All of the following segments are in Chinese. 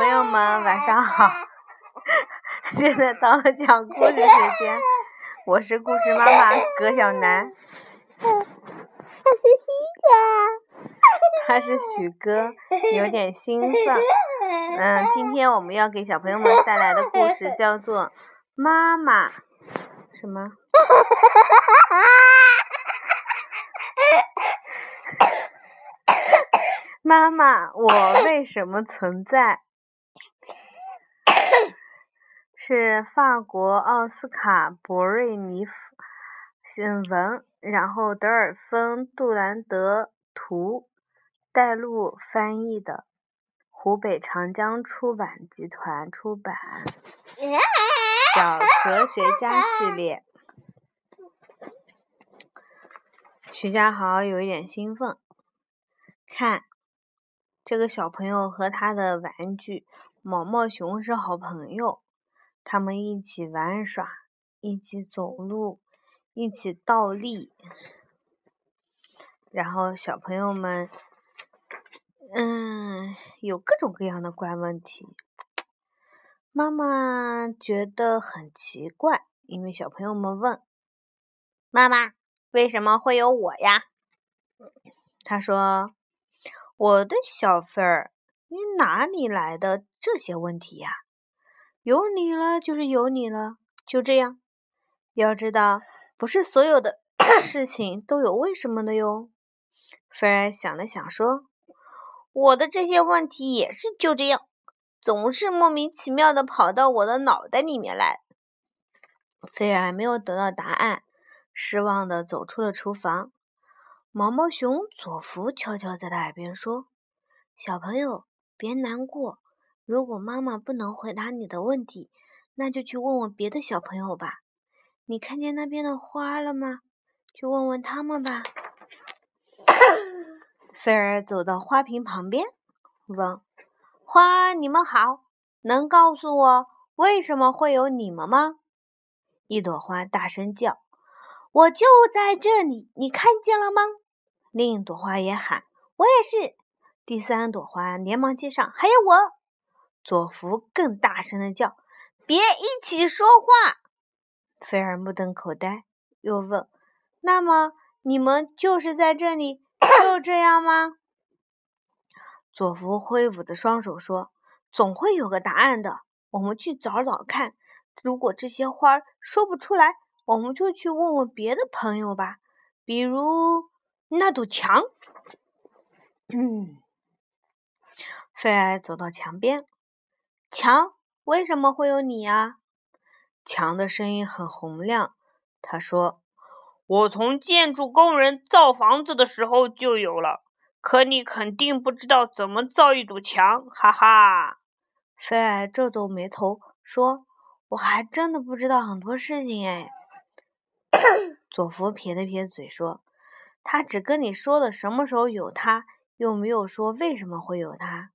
朋友们晚上好，现在到了讲故事时间，我是故事妈妈葛小楠，他是许哥，他是许哥，有点兴奋。嗯，今天我们要给小朋友们带来的故事叫做《妈妈》，什么？妈妈，我为什么存在？是法国奥斯卡·博瑞尼文，然后德尔芬·杜兰德图，带路翻译的，湖北长江出版集团出版。小哲学家系列。徐家豪有一点兴奋，看。这个小朋友和他的玩具毛毛熊是好朋友，他们一起玩耍，一起走路，一起倒立。然后小朋友们，嗯，有各种各样的怪问题。妈妈觉得很奇怪，因为小朋友们问：“妈妈，为什么会有我呀？”他说。我的小芬儿，你哪里来的这些问题呀？有你了就是有你了，就这样。要知道，不是所有的 事情都有为什么的哟。菲儿想了想说：“我的这些问题也是就这样，总是莫名其妙的跑到我的脑袋里面来。”菲儿没有得到答案，失望的走出了厨房。毛毛熊佐福悄悄在他耳边说：“小朋友，别难过。如果妈妈不能回答你的问题，那就去问问别的小朋友吧。你看见那边的花了吗？去问问他们吧。”菲儿走到花瓶旁边，问：“花，你们好，能告诉我为什么会有你们吗？”一朵花大声叫。我就在这里，你看见了吗？另一朵花也喊：“我也是。”第三朵花连忙接上：“还有我。”佐福更大声的叫：“别一起说话！”菲尔目瞪口呆，又问：“那么你们就是在这里，就这样吗？”佐福挥舞着双手说：“总会有个答案的，我们去找找看。如果这些花说不出来。”我们就去问问别的朋友吧，比如那堵墙。嗯，菲儿走到墙边，墙为什么会有你呀？墙的声音很洪亮，他说：“我从建筑工人造房子的时候就有了，可你肯定不知道怎么造一堵墙，哈哈。”菲儿皱皱眉头说：“我还真的不知道很多事情哎。”佐福撇了撇嘴说：“他只跟你说了什么时候有他，又没有说为什么会有他。”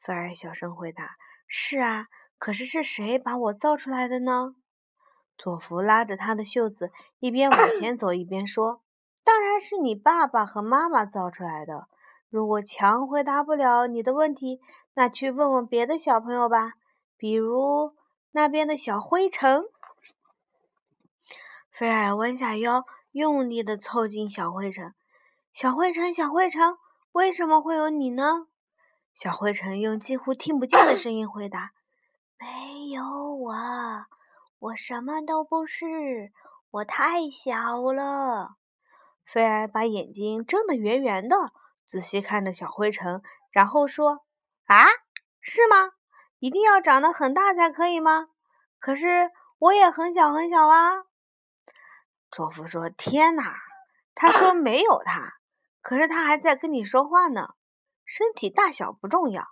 菲儿小声回答：“是啊，可是是谁把我造出来的呢？”佐福拉着他的袖子，一边往前走一边说：“当然是你爸爸和妈妈造出来的。如果强回答不了你的问题，那去问问别的小朋友吧，比如那边的小灰尘。”菲尔弯下腰，用力地凑近小灰尘。小灰尘，小灰尘，为什么会有你呢？小灰尘用几乎听不见的声音回答：“没有我，我什么都不是，我太小了。”菲尔把眼睛睁得圆圆的，仔细看着小灰尘，然后说：“啊，是吗？一定要长得很大才可以吗？可是我也很小很小啊。”佐夫说：“天哪！”他说：“没有他，可是他还在跟你说话呢。身体大小不重要，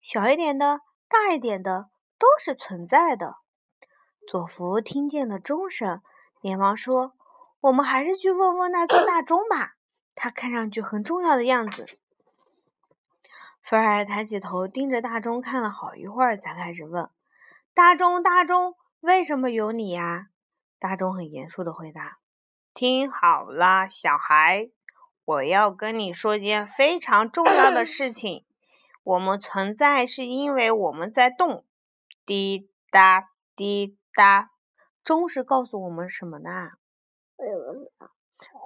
小一点的、大一点的都是存在的。”佐夫听见了钟声，连忙说：“我们还是去问问那座大钟吧，它看上去很重要的样子。”菲尔抬起头，盯着大钟看了好一会儿，才开始问：“大钟，大钟，为什么有你呀？”大钟很严肃的回答。听好了，小孩，我要跟你说件非常重要的事 情。我们存在是因为我们在动。滴答滴答，钟是告诉我们什么呢？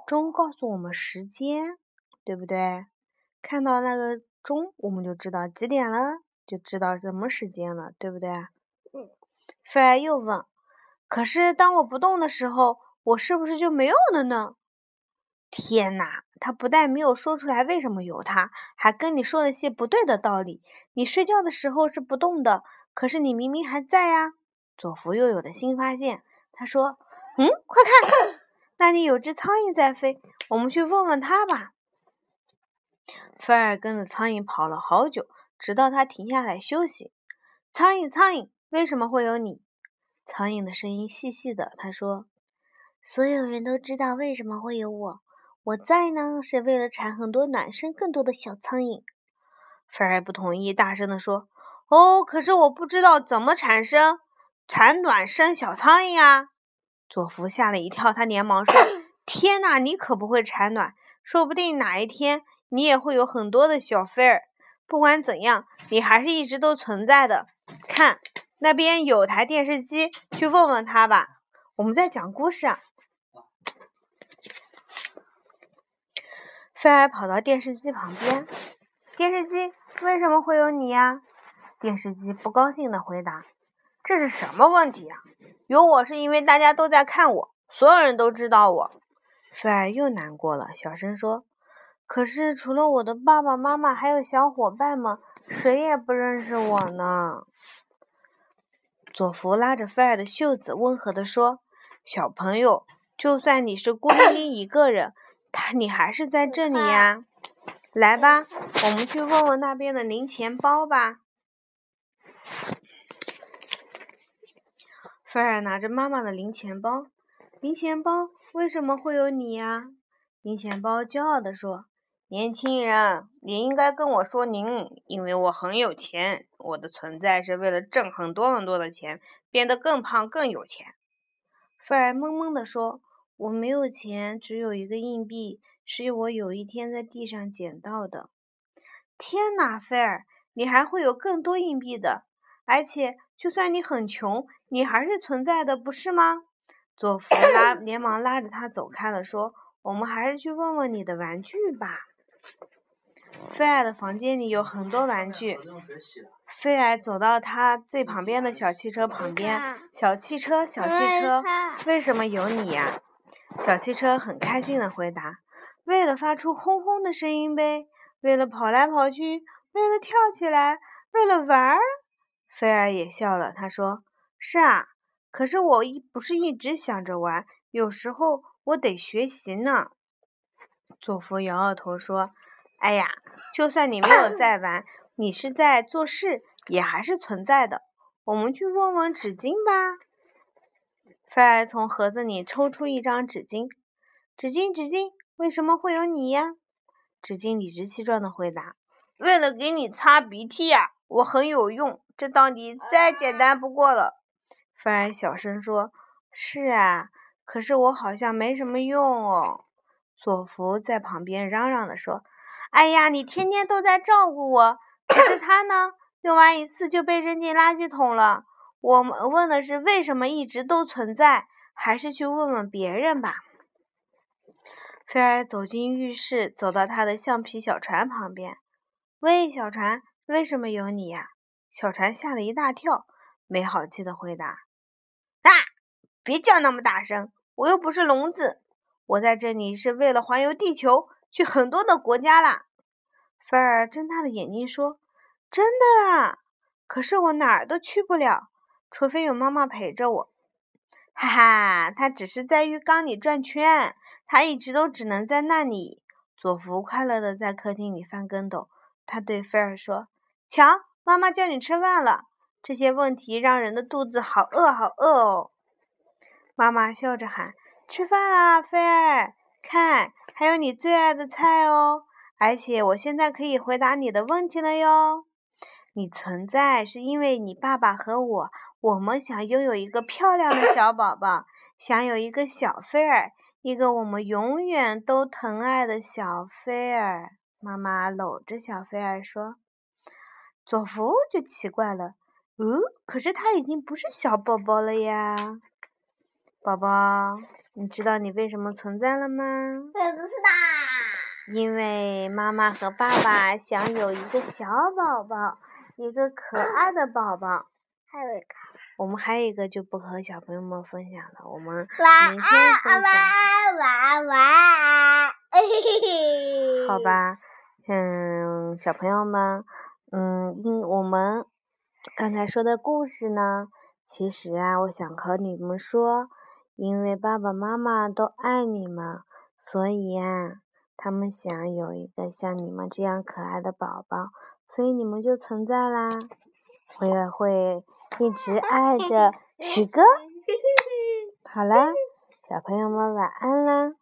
钟告诉我们时间，对不对？看到那个钟，我们就知道几点了，就知道什么时间了，对不对？嗯。菲儿又问：“可是当我不动的时候，我是不是就没有了呢？”天哪！他不但没有说出来为什么有他，还跟你说了些不对的道理。你睡觉的时候是不动的，可是你明明还在呀！佐福又有了新发现，他说：“嗯，快看，那里有只苍蝇在飞，我们去问问他吧。”菲尔跟着苍蝇跑了好久，直到他停下来休息。苍蝇，苍蝇，为什么会有你？苍蝇的声音细细的，他说：“所有人都知道为什么会有我。”我在呢，是为了产很多卵，生更多的小苍蝇。菲儿不同意，大声地说：“哦，可是我不知道怎么产生产卵生小苍蝇啊！”佐夫吓了一跳，他连忙说：“天哪，你可不会产卵，说不定哪一天你也会有很多的小菲儿。不管怎样，你还是一直都存在的。看，那边有台电视机，去问问他吧。我们在讲故事啊。”菲儿跑到电视机旁边，电视机为什么会有你呀？电视机不高兴地回答：“这是什么问题呀？有我是因为大家都在看我，所有人都知道我。”菲儿又难过了，小声说：“可是除了我的爸爸妈妈，还有小伙伴们，谁也不认识我呢。”佐福拉着菲儿的袖子，温和地说：“小朋友，就算你是孤零 零一个人。”他，你还是在这里呀？来吧，我们去问问那边的零钱包吧。菲尔拿着妈妈的零钱包，零钱包为什么会有你呀？零钱包骄傲地说：“年轻人，你应该跟我说您，因为我很有钱，我的存在是为了挣很多很多的钱，变得更胖更有钱。”菲尔懵懵地说。我没有钱，只有一个硬币，是我有一天在地上捡到的。天哪，菲尔，你还会有更多硬币的！而且，就算你很穷，你还是存在的，不是吗？佐夫拉连忙拉着他走开了，说：“我们还是去问问你的玩具吧。”菲尔的房间里有很多玩具。菲尔走到他最旁边的小汽车旁边，小汽车，小汽车，为什么有你呀？小汽车很开心的回答：“为了发出轰轰的声音呗，为了跑来跑去，为了跳起来，为了玩儿。”菲儿也笑了，他说：“是啊，可是我一不是一直想着玩，有时候我得学习呢。”佐夫摇摇头说：“哎呀，就算你没有 在玩，你是在做事，也还是存在的。我们去问问纸巾吧。”菲儿从盒子里抽出一张纸巾，纸巾，纸巾，为什么会有你呀？纸巾理直气壮地回答：“为了给你擦鼻涕呀，我很有用，这道理再简单不过了。”菲儿小声说：“是啊，可是我好像没什么用哦。”佐福在旁边嚷嚷地说：“哎呀，你天天都在照顾我，可是他呢，用完一次就被扔进垃圾桶了。”我们问的是为什么一直都存在，还是去问问别人吧？菲儿走进浴室，走到他的橡皮小船旁边。喂，小船，为什么有你呀？小船吓了一大跳，没好气的回答：“啊，别叫那么大声，我又不是聋子。我在这里是为了环游地球，去很多的国家啦。”菲儿睁大了眼睛说：“真的啊？可是我哪儿都去不了。”除非有妈妈陪着我，哈哈，他只是在浴缸里转圈，他一直都只能在那里。佐福快乐的在客厅里翻跟斗，他对菲儿说：“瞧，妈妈叫你吃饭了。这些问题让人的肚子好饿，好饿哦。”妈妈笑着喊：“吃饭啦，菲儿，看，还有你最爱的菜哦，而且我现在可以回答你的问题了哟。”你存在是因为你爸爸和我，我们想拥有一个漂亮的小宝宝，想有一个小菲儿，一个我们永远都疼爱的小菲儿。妈妈搂着小菲儿说：“佐夫就奇怪了，嗯，可是他已经不是小宝宝了呀。宝宝，你知道你为什么存在了吗？我不知道。因为妈妈和爸爸想有一个小宝宝，一个可爱的宝宝。还有一个。我们还有一个就不和小朋友们分享了，我们明天分享。晚安晚安晚安。好吧，嗯，小朋友们。嗯，因我们刚才说的故事呢，其实啊，我想和你们说，因为爸爸妈妈都爱你们，所以呀，他们想有一个像你们这样可爱的宝宝，所以你们就存在啦。我也会一直 爱着许哥。好啦，小朋友们晚安啦。